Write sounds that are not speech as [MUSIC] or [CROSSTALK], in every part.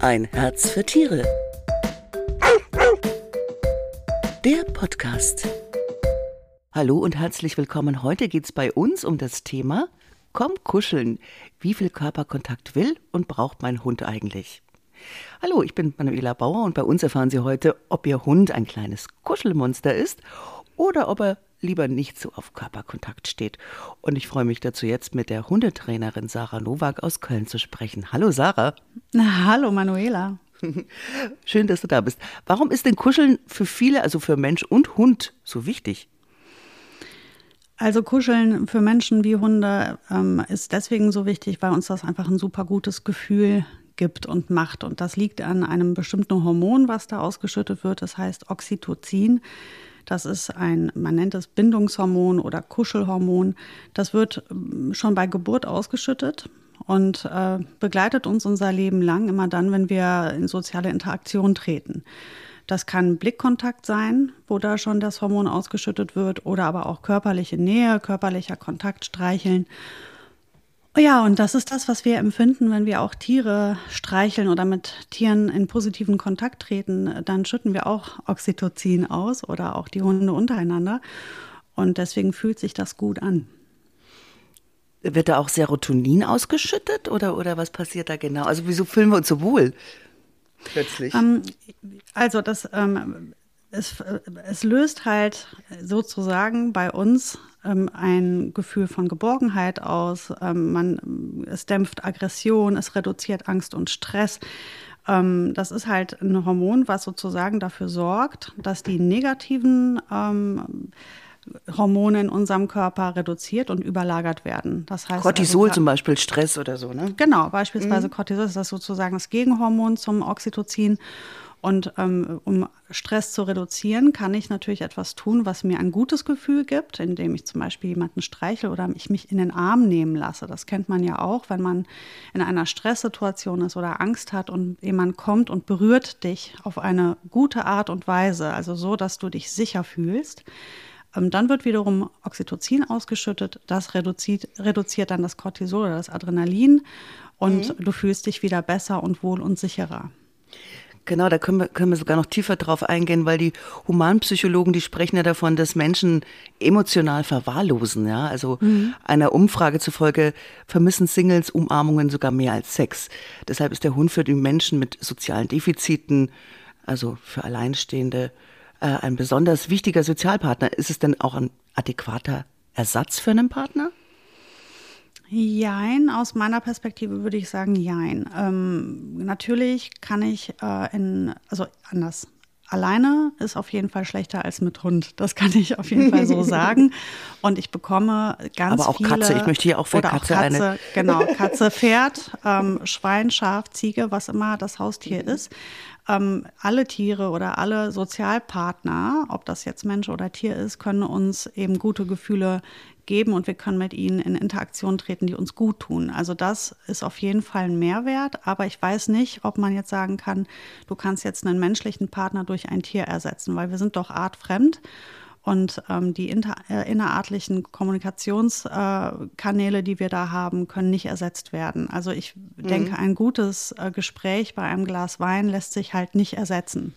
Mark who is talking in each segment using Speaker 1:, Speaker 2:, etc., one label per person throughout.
Speaker 1: Ein Herz für Tiere. Der Podcast. Hallo und herzlich willkommen. Heute geht es bei uns um das Thema Komm kuscheln. Wie viel Körperkontakt will und braucht mein Hund eigentlich? Hallo, ich bin Manuela Bauer und bei uns erfahren Sie heute, ob Ihr Hund ein kleines Kuschelmonster ist oder ob er lieber nicht so auf Körperkontakt steht. Und ich freue mich dazu jetzt mit der Hundetrainerin Sarah Nowak aus Köln zu sprechen. Hallo Sarah.
Speaker 2: Na, hallo Manuela. [LAUGHS]
Speaker 1: Schön, dass du da bist. Warum ist denn Kuscheln für viele, also für Mensch und Hund, so wichtig?
Speaker 2: Also Kuscheln für Menschen wie Hunde ähm, ist deswegen so wichtig, weil uns das einfach ein super gutes Gefühl gibt und macht. Und das liegt an einem bestimmten Hormon, was da ausgeschüttet wird. Das heißt Oxytocin. Das ist ein, man nennt es Bindungshormon oder Kuschelhormon. Das wird ähm, schon bei Geburt ausgeschüttet und äh, begleitet uns unser Leben lang, immer dann, wenn wir in soziale Interaktion treten. Das kann Blickkontakt sein, wo da schon das Hormon ausgeschüttet wird, oder aber auch körperliche Nähe, körperlicher Kontakt, streicheln. Ja, und das ist das, was wir empfinden, wenn wir auch Tiere streicheln oder mit Tieren in positiven Kontakt treten. Dann schütten wir auch Oxytocin aus oder auch die Hunde untereinander. Und deswegen fühlt sich das gut an.
Speaker 1: Wird da auch Serotonin ausgeschüttet oder, oder was passiert da genau? Also wieso fühlen wir uns so wohl plötzlich?
Speaker 2: Ähm, also das, ähm, es, es löst halt sozusagen bei uns ähm, ein Gefühl von Geborgenheit aus. Ähm, man, es dämpft Aggression, es reduziert Angst und Stress. Ähm, das ist halt ein Hormon, was sozusagen dafür sorgt, dass die negativen ähm, Hormone in unserem Körper reduziert und überlagert werden.
Speaker 1: Das heißt Cortisol also, zum Beispiel, Stress oder so, ne?
Speaker 2: Genau, beispielsweise mhm. Cortisol ist das sozusagen das Gegenhormon zum Oxytocin. Und ähm, um Stress zu reduzieren, kann ich natürlich etwas tun, was mir ein gutes Gefühl gibt, indem ich zum Beispiel jemanden streichel oder ich mich in den Arm nehmen lasse. Das kennt man ja auch, wenn man in einer Stresssituation ist oder Angst hat und jemand kommt und berührt dich auf eine gute Art und Weise, also so, dass du dich sicher fühlst. Ähm, dann wird wiederum Oxytocin ausgeschüttet. Das reduziert, reduziert dann das Cortisol oder das Adrenalin und mhm. du fühlst dich wieder besser und wohl und sicherer.
Speaker 1: Genau, da können wir, können wir sogar noch tiefer drauf eingehen, weil die Humanpsychologen, die sprechen ja davon, dass Menschen emotional verwahrlosen. Ja? Also mhm. einer Umfrage zufolge vermissen Singles Umarmungen sogar mehr als Sex. Deshalb ist der Hund für die Menschen mit sozialen Defiziten, also für Alleinstehende, äh, ein besonders wichtiger Sozialpartner. Ist es denn auch ein adäquater Ersatz für einen Partner?
Speaker 2: Jein, aus meiner Perspektive würde ich sagen, jein. Ähm, natürlich kann ich äh, in, also anders. Alleine ist auf jeden Fall schlechter als mit Hund. Das kann ich auf jeden Fall so [LAUGHS] sagen. Und ich bekomme ganz
Speaker 1: Aber auch
Speaker 2: viele,
Speaker 1: Katze. Ich möchte hier auch für Katze,
Speaker 2: Katze
Speaker 1: eine.
Speaker 2: Genau, Katze, [LAUGHS] Pferd, ähm, Schwein, Schaf, Ziege, was immer das Haustier ist. Ähm, alle Tiere oder alle Sozialpartner, ob das jetzt Mensch oder Tier ist, können uns eben gute Gefühle geben und wir können mit ihnen in Interaktion treten, die uns gut tun. Also das ist auf jeden Fall ein Mehrwert, aber ich weiß nicht, ob man jetzt sagen kann, du kannst jetzt einen menschlichen Partner durch ein Tier ersetzen, weil wir sind doch artfremd. Und ähm, die inter, äh, innerartlichen Kommunikationskanäle, äh, die wir da haben, können nicht ersetzt werden. Also ich mhm. denke, ein gutes äh, Gespräch bei einem Glas Wein lässt sich halt nicht ersetzen.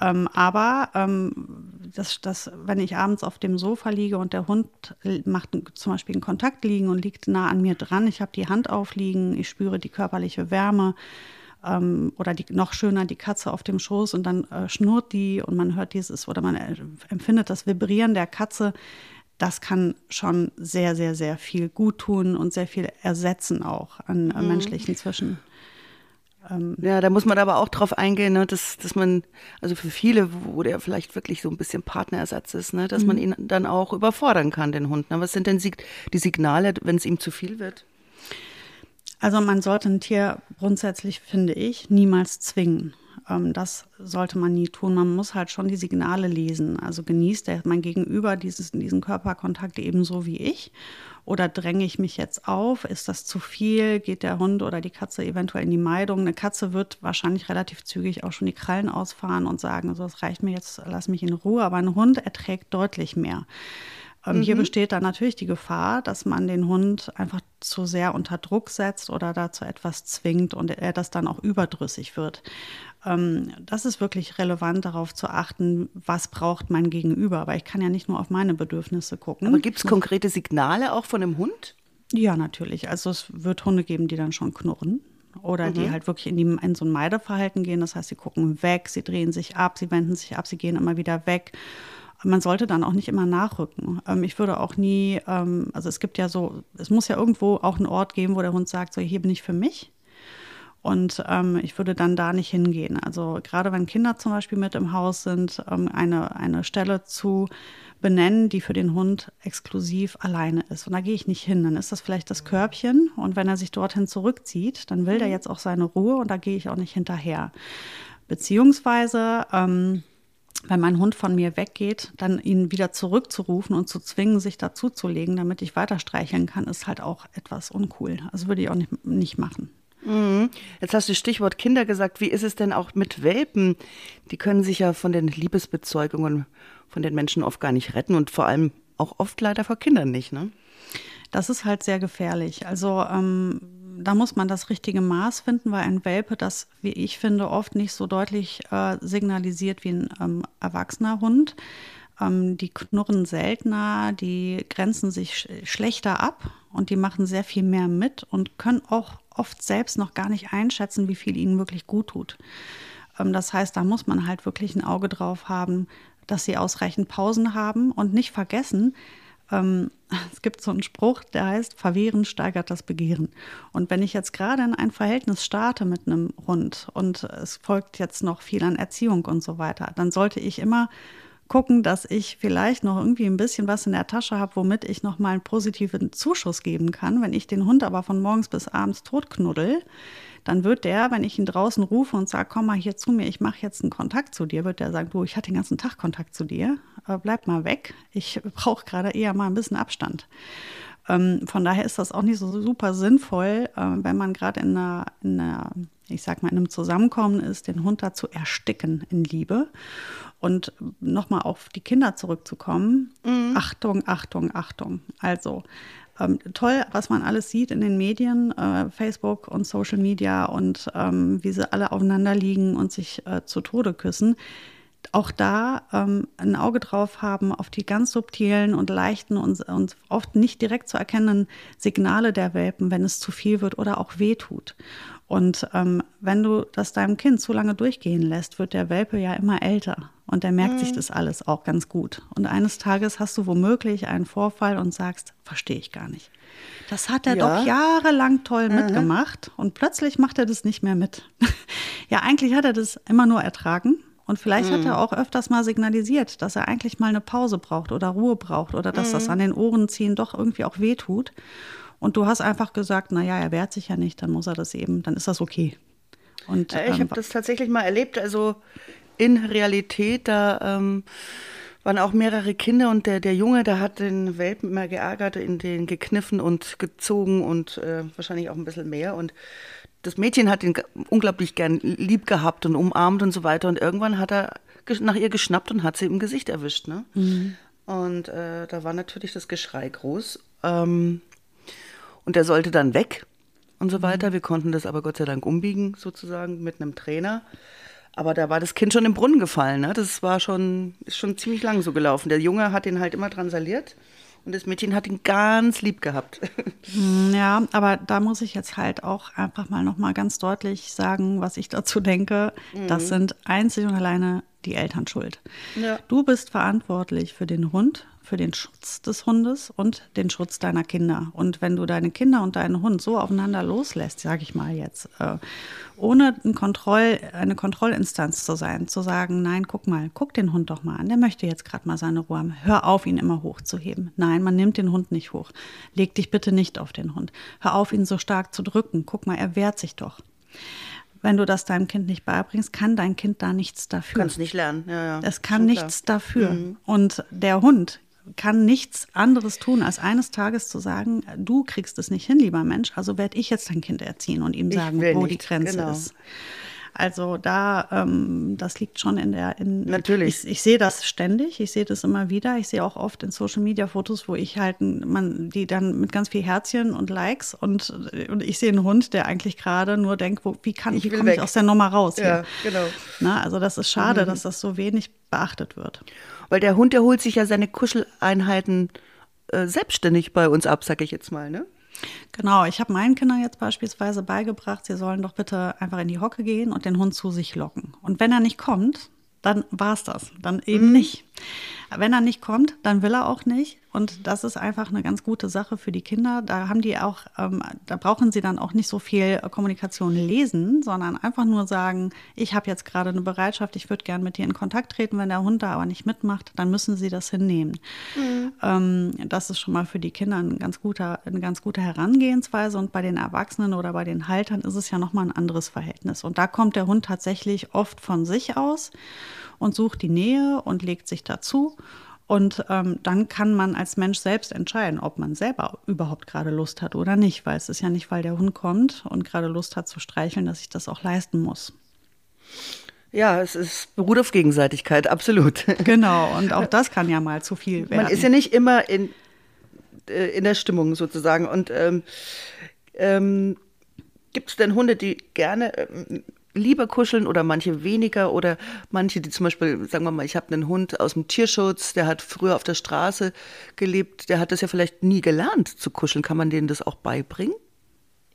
Speaker 2: Ähm, aber ähm, das, das, wenn ich abends auf dem Sofa liege und der Hund macht zum Beispiel einen Kontakt liegen und liegt nah an mir dran, ich habe die Hand aufliegen, ich spüre die körperliche Wärme ähm, oder die, noch schöner die Katze auf dem Schoß und dann äh, schnurrt die und man hört dieses oder man äh, empfindet das Vibrieren der Katze. Das kann schon sehr, sehr, sehr viel gut tun und sehr viel ersetzen auch an äh, mhm. menschlichen Zwischen.
Speaker 1: Ähm, ja, da muss man aber auch drauf eingehen, ne, dass, dass man, also für viele, wo der vielleicht wirklich so ein bisschen Partnerersatz ist, ne, dass mhm. man ihn dann auch überfordern kann, den Hund. Ne? Was sind denn die Signale, wenn es ihm zu viel wird?
Speaker 2: Also man sollte ein Tier grundsätzlich, finde ich, niemals zwingen. Ähm, das sollte man nie tun. Man muss halt schon die Signale lesen. Also genießt der, mein Gegenüber dieses, diesen Körperkontakt ebenso wie ich oder dränge ich mich jetzt auf? Ist das zu viel? Geht der Hund oder die Katze eventuell in die Meidung? Eine Katze wird wahrscheinlich relativ zügig auch schon die Krallen ausfahren und sagen, so, es reicht mir jetzt, lass mich in Ruhe. Aber ein Hund erträgt deutlich mehr. Ähm, mhm. Hier besteht dann natürlich die Gefahr, dass man den Hund einfach zu sehr unter Druck setzt oder dazu etwas zwingt und er das dann auch überdrüssig wird. Ähm, das ist wirklich relevant, darauf zu achten, was braucht mein Gegenüber. Aber ich kann ja nicht nur auf meine Bedürfnisse gucken.
Speaker 1: Aber gibt es konkrete Signale auch von dem Hund?
Speaker 2: Ja, natürlich. Also es wird Hunde geben, die dann schon knurren oder mhm. die halt wirklich in, die, in so ein Meideverhalten gehen. Das heißt, sie gucken weg, sie drehen sich ab, sie wenden sich ab, sie gehen immer wieder weg. Man sollte dann auch nicht immer nachrücken. Ähm, ich würde auch nie, ähm, also es gibt ja so, es muss ja irgendwo auch einen Ort geben, wo der Hund sagt, so hier bin ich für mich. Und ähm, ich würde dann da nicht hingehen. Also gerade wenn Kinder zum Beispiel mit im Haus sind, ähm, eine, eine Stelle zu benennen, die für den Hund exklusiv alleine ist. Und da gehe ich nicht hin. Dann ist das vielleicht das Körbchen. Und wenn er sich dorthin zurückzieht, dann will mhm. er jetzt auch seine Ruhe und da gehe ich auch nicht hinterher. Beziehungsweise, ähm, wenn mein Hund von mir weggeht, dann ihn wieder zurückzurufen und zu zwingen, sich dazuzulegen, damit ich weiter streicheln kann, ist halt auch etwas uncool. Also würde ich auch nicht, nicht machen.
Speaker 1: Mhm. Jetzt hast du Stichwort Kinder gesagt. Wie ist es denn auch mit Welpen? Die können sich ja von den Liebesbezeugungen von den Menschen oft gar nicht retten und vor allem auch oft leider vor Kindern nicht. Ne?
Speaker 2: Das ist halt sehr gefährlich. Also ähm, da muss man das richtige Maß finden, weil ein Welpe das, wie ich finde, oft nicht so deutlich äh, signalisiert wie ein ähm, erwachsener Hund. Ähm, die knurren seltener, die grenzen sich sch schlechter ab und die machen sehr viel mehr mit und können auch oft selbst noch gar nicht einschätzen, wie viel ihnen wirklich gut tut. Ähm, das heißt, da muss man halt wirklich ein Auge drauf haben, dass sie ausreichend Pausen haben und nicht vergessen, ähm, es gibt so einen Spruch, der heißt, Verwehren steigert das Begehren. Und wenn ich jetzt gerade in ein Verhältnis starte mit einem Hund und es folgt jetzt noch viel an Erziehung und so weiter, dann sollte ich immer gucken, dass ich vielleicht noch irgendwie ein bisschen was in der Tasche habe, womit ich noch mal einen positiven Zuschuss geben kann. Wenn ich den Hund aber von morgens bis abends totknuddel, dann wird der, wenn ich ihn draußen rufe und sage, komm mal hier zu mir, ich mache jetzt einen Kontakt zu dir, wird der sagen, du, ich hatte den ganzen Tag Kontakt zu dir, bleib mal weg, ich [LAUGHS] brauche gerade eher mal ein bisschen Abstand. Ähm, von daher ist das auch nicht so super sinnvoll, äh, wenn man gerade in einer, in einer, ich sag mal, in einem Zusammenkommen ist, den Hund dazu ersticken in Liebe. Und nochmal auf die Kinder zurückzukommen. Mhm. Achtung, Achtung, Achtung. Also ähm, toll, was man alles sieht in den Medien, äh, Facebook und Social Media und ähm, wie sie alle aufeinander liegen und sich äh, zu Tode küssen auch da ähm, ein Auge drauf haben auf die ganz subtilen und leichten und, und, oft nicht direkt zu erkennenden Signale der Welpen, wenn es zu viel wird oder auch weh tut. Und ähm, wenn du das deinem Kind zu lange durchgehen lässt, wird der Welpe ja immer älter. Und der merkt mhm. sich das alles auch ganz gut. Und eines Tages hast du womöglich einen Vorfall und sagst, verstehe ich gar nicht. Das hat er ja. doch jahrelang toll mhm. mitgemacht und plötzlich macht er das nicht mehr mit. [LAUGHS] ja, eigentlich hat er das immer nur ertragen. Und vielleicht mhm. hat er auch öfters mal signalisiert, dass er eigentlich mal eine Pause braucht oder Ruhe braucht oder dass das mhm. an den Ohren ziehen doch irgendwie auch wehtut. Und du hast einfach gesagt, naja, er wehrt sich ja nicht, dann muss er das eben, dann ist das okay.
Speaker 1: Und, ich ähm, habe das tatsächlich mal erlebt, also in Realität, da ähm, waren auch mehrere Kinder und der, der Junge, der hat den Welpen immer geärgert, in den gekniffen und gezogen und äh, wahrscheinlich auch ein bisschen mehr. Und das Mädchen hat ihn unglaublich gern lieb gehabt und umarmt und so weiter. Und irgendwann hat er nach ihr geschnappt und hat sie im Gesicht erwischt. Ne? Mhm. Und äh, da war natürlich das Geschrei groß. Ähm, und der sollte dann weg und so weiter. Mhm. Wir konnten das aber Gott sei Dank umbiegen, sozusagen, mit einem Trainer. Aber da war das Kind schon im Brunnen gefallen. Ne? Das war schon, ist schon ziemlich lang so gelaufen. Der Junge hat ihn halt immer dran saliert. Und das Mädchen hat ihn ganz lieb gehabt.
Speaker 2: Hm, ja, aber da muss ich jetzt halt auch einfach mal nochmal ganz deutlich sagen, was ich dazu denke. Mhm. Das sind einzig und alleine die Eltern schuld. Ja. Du bist verantwortlich für den Hund, für den Schutz des Hundes und den Schutz deiner Kinder. Und wenn du deine Kinder und deinen Hund so aufeinander loslässt, sage ich mal jetzt, äh, ohne ein Kontroll, eine Kontrollinstanz zu sein, zu sagen, nein, guck mal, guck den Hund doch mal an, der möchte jetzt gerade mal seine Ruhe haben. Hör auf, ihn immer hochzuheben. Nein, man nimmt den Hund nicht hoch. Leg dich bitte nicht auf den Hund. Hör auf, ihn so stark zu drücken. Guck mal, er wehrt sich doch wenn du das deinem Kind nicht beibringst, kann dein Kind da nichts dafür.
Speaker 1: Kann es nicht lernen, ja, ja.
Speaker 2: Es kann nichts klar. dafür. Mhm. Und der Hund kann nichts anderes tun, als eines Tages zu sagen, du kriegst es nicht hin, lieber Mensch, also werde ich jetzt dein Kind erziehen und ihm sagen, wo die Grenze genau. ist. Also da, ähm, das liegt schon in der. In,
Speaker 1: Natürlich.
Speaker 2: Ich, ich sehe das ständig, ich sehe das immer wieder. Ich sehe auch oft in Social Media Fotos, wo ich halt, man, die dann mit ganz viel Herzchen und Likes und, und ich sehe einen Hund, der eigentlich gerade nur denkt, wo, wie kann ich, wie komme ich aus der Nummer raus? Hier?
Speaker 1: Ja, genau.
Speaker 2: Na, also das ist schade, mhm. dass das so wenig beachtet wird.
Speaker 1: Weil der Hund, der holt sich ja seine Kuscheleinheiten äh, selbstständig bei uns ab, sag ich jetzt mal, ne?
Speaker 2: Genau, ich habe meinen Kindern jetzt beispielsweise beigebracht, sie sollen doch bitte einfach in die Hocke gehen und den Hund zu sich locken. Und wenn er nicht kommt, dann war es das. Dann eben mhm. nicht. Wenn er nicht kommt, dann will er auch nicht. Und das ist einfach eine ganz gute Sache für die Kinder. Da haben die auch, ähm, da brauchen sie dann auch nicht so viel Kommunikation lesen, sondern einfach nur sagen, ich habe jetzt gerade eine Bereitschaft, ich würde gerne mit dir in Kontakt treten. Wenn der Hund da aber nicht mitmacht, dann müssen sie das hinnehmen. Mhm. Ähm, das ist schon mal für die Kinder ein ganz guter, eine ganz gute Herangehensweise. Und bei den Erwachsenen oder bei den Haltern ist es ja nochmal ein anderes Verhältnis. Und da kommt der Hund tatsächlich oft von sich aus und sucht die Nähe und legt sich dazu. Und ähm, dann kann man als Mensch selbst entscheiden, ob man selber überhaupt gerade Lust hat oder nicht, weil es ist ja nicht, weil der Hund kommt und gerade Lust hat zu streicheln, dass ich das auch leisten muss.
Speaker 1: Ja, es ist, beruht auf Gegenseitigkeit, absolut. [LAUGHS]
Speaker 2: Genau, und auch das kann ja mal zu viel werden.
Speaker 1: Man ist ja nicht immer in, äh, in der Stimmung sozusagen. Und ähm, ähm, gibt es denn Hunde, die gerne ähm, lieber kuscheln oder manche weniger oder manche, die zum Beispiel, sagen wir mal, ich habe einen Hund aus dem Tierschutz, der hat früher auf der Straße gelebt, der hat das ja vielleicht nie gelernt zu kuscheln. Kann man denen das auch beibringen?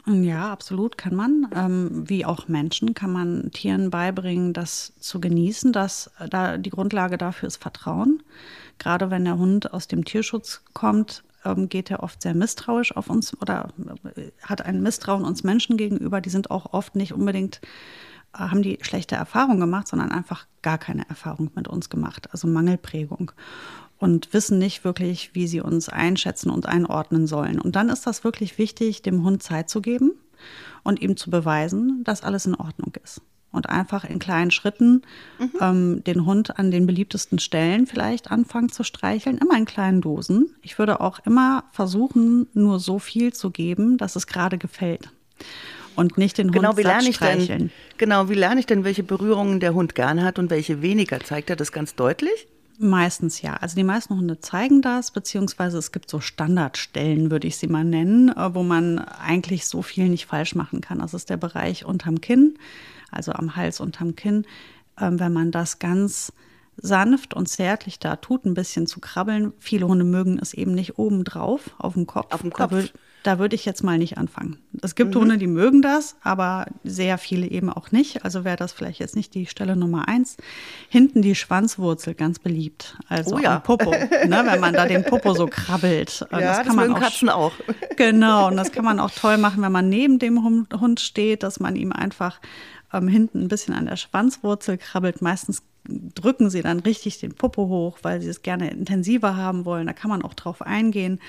Speaker 2: Ja, absolut kann man. Ähm, wie auch Menschen kann man Tieren beibringen, das zu genießen. Das, da, die Grundlage dafür ist Vertrauen. Gerade wenn der Hund aus dem Tierschutz kommt, ähm, geht er oft sehr misstrauisch auf uns oder äh, hat ein Misstrauen uns Menschen gegenüber. Die sind auch oft nicht unbedingt haben die schlechte Erfahrungen gemacht, sondern einfach gar keine Erfahrung mit uns gemacht, also Mangelprägung und wissen nicht wirklich, wie sie uns einschätzen und einordnen sollen. Und dann ist das wirklich wichtig, dem Hund Zeit zu geben und ihm zu beweisen, dass alles in Ordnung ist. Und einfach in kleinen Schritten mhm. ähm, den Hund an den beliebtesten Stellen vielleicht anfangen zu streicheln, immer in kleinen Dosen. Ich würde auch immer versuchen, nur so viel zu geben, dass es gerade gefällt und nicht den
Speaker 1: genau,
Speaker 2: Hund
Speaker 1: wie lerne ich
Speaker 2: streicheln.
Speaker 1: Denn, genau, wie lerne ich denn, welche Berührungen der Hund gern hat und welche weniger? Zeigt er das ganz deutlich?
Speaker 2: Meistens ja. Also die meisten Hunde zeigen das, beziehungsweise es gibt so Standardstellen, würde ich sie mal nennen, äh, wo man eigentlich so viel nicht falsch machen kann. Das ist der Bereich unterm Kinn, also am Hals unterm Kinn. Ähm, wenn man das ganz sanft und zärtlich da tut, ein bisschen zu krabbeln. Viele Hunde mögen es eben nicht oben drauf auf dem Kopf.
Speaker 1: Auf dem Kopf.
Speaker 2: Da da würde ich jetzt mal nicht anfangen. Es gibt mhm. Hunde, die mögen das, aber sehr viele eben auch nicht. Also wäre das vielleicht jetzt nicht die Stelle Nummer eins. Hinten die Schwanzwurzel, ganz beliebt. Also
Speaker 1: oh ja.
Speaker 2: Popo, [LAUGHS] ne, wenn man da den Popo so krabbelt.
Speaker 1: Ja, das, kann das man auch, Katzen auch.
Speaker 2: Genau, und das kann man auch toll machen, wenn man neben dem Hund steht, dass man ihm einfach ähm, hinten ein bisschen an der Schwanzwurzel krabbelt. Meistens drücken sie dann richtig den Popo hoch, weil sie es gerne intensiver haben wollen. Da kann man auch drauf eingehen.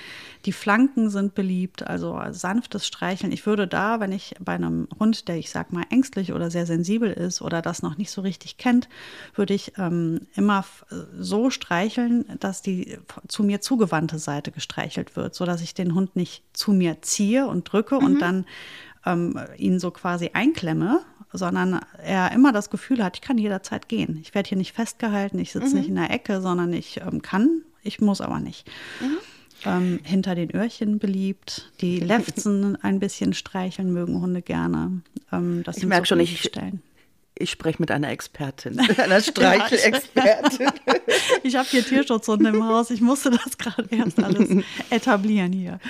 Speaker 2: Die Flanken sind beliebt, also sanftes Streicheln. Ich würde da, wenn ich bei einem Hund, der ich sag mal ängstlich oder sehr sensibel ist oder das noch nicht so richtig kennt, würde ich ähm, immer so streicheln, dass die zu mir zugewandte Seite gestreichelt wird, so dass ich den Hund nicht zu mir ziehe und drücke mhm. und dann ähm, ihn so quasi einklemme, sondern er immer das Gefühl hat, ich kann jederzeit gehen. Ich werde hier nicht festgehalten, ich sitze mhm. nicht in der Ecke, sondern ich ähm, kann, ich muss aber nicht. Mhm. Ähm, hinter den Öhrchen beliebt, die [LAUGHS] Lefzen ein bisschen streicheln mögen Hunde gerne.
Speaker 1: Ähm, ich merke so schon, ich, stellen. ich spreche mit einer Expertin, [LAUGHS] [LAUGHS] einer Streichelexpertin.
Speaker 2: ich habe hier Tierschutzhunde im Haus, ich musste das gerade erst alles etablieren hier.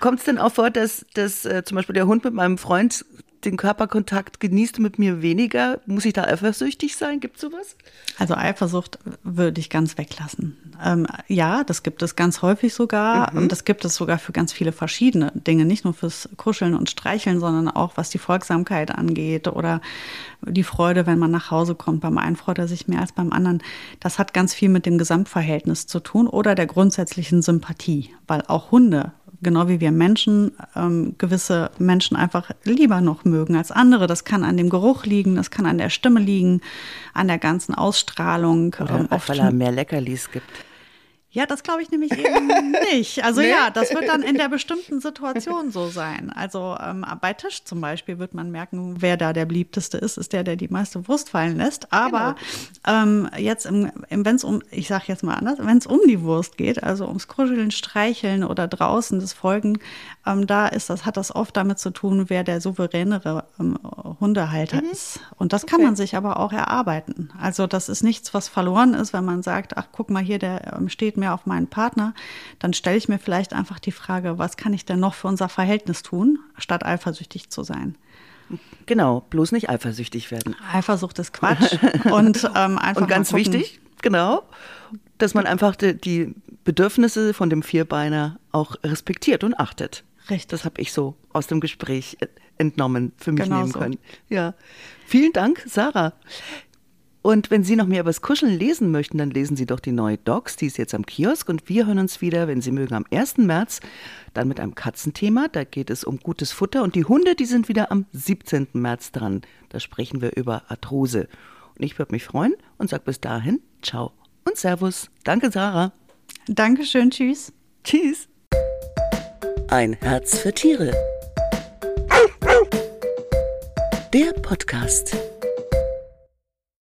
Speaker 1: Kommt es denn auch vor, dass, dass äh, zum Beispiel der Hund mit meinem Freund den Körperkontakt genießt mit mir weniger? Muss ich da eifersüchtig sein? Gibt es sowas?
Speaker 2: Also Eifersucht würde ich ganz weglassen. Ähm, ja, das gibt es ganz häufig sogar. Mhm. Und das gibt es sogar für ganz viele verschiedene Dinge. Nicht nur fürs Kuscheln und Streicheln, sondern auch was die Folgsamkeit angeht oder die Freude, wenn man nach Hause kommt. Beim einen freut er sich mehr als beim anderen. Das hat ganz viel mit dem Gesamtverhältnis zu tun oder der grundsätzlichen Sympathie. Weil auch Hunde genau wie wir Menschen ähm, gewisse Menschen einfach lieber noch mögen als andere. Das kann an dem Geruch liegen, das kann an der Stimme liegen, an der ganzen Ausstrahlung.
Speaker 1: Oder ähm, oft weil er mehr Leckerlis gibt.
Speaker 2: Ja, das glaube ich nämlich eben [LAUGHS] nicht. Also nee? ja, das wird dann in der bestimmten Situation so sein. Also ähm, bei Tisch zum Beispiel wird man merken, wer da der beliebteste ist, ist der, der die meiste Wurst fallen lässt. Aber genau. ähm, jetzt, im, im, wenn es um, ich sage jetzt mal anders, wenn es um die Wurst geht, also ums Kuscheln, Streicheln oder draußen das Folgen, ähm, da ist das, hat das oft damit zu tun, wer der souveränere ähm, Hundehalter mhm. ist. Und das kann okay. man sich aber auch erarbeiten. Also das ist nichts, was verloren ist, wenn man sagt, ach guck mal hier, der ähm, steht mehr auf meinen Partner, dann stelle ich mir vielleicht einfach die Frage, was kann ich denn noch für unser Verhältnis tun, statt eifersüchtig zu sein.
Speaker 1: Genau, bloß nicht eifersüchtig werden.
Speaker 2: Eifersucht ist Quatsch. und, [LAUGHS]
Speaker 1: ähm, einfach und ganz wichtig, genau, dass man einfach die, die Bedürfnisse von dem Vierbeiner auch respektiert und achtet. Richtig. Das habe ich so aus dem Gespräch entnommen, für mich genau nehmen so. können. Ja. Vielen Dank, Sarah. Und wenn Sie noch mehr über das Kuscheln lesen möchten, dann lesen Sie doch die neue Docs, die ist jetzt am Kiosk. Und wir hören uns wieder, wenn Sie mögen, am 1. März, dann mit einem Katzenthema. Da geht es um gutes Futter. Und die Hunde, die sind wieder am 17. März dran. Da sprechen wir über Arthrose. Und ich würde mich freuen und sage bis dahin, ciao und Servus. Danke, Sarah.
Speaker 2: Dankeschön, tschüss.
Speaker 1: Tschüss. Ein Herz für Tiere. Der Podcast.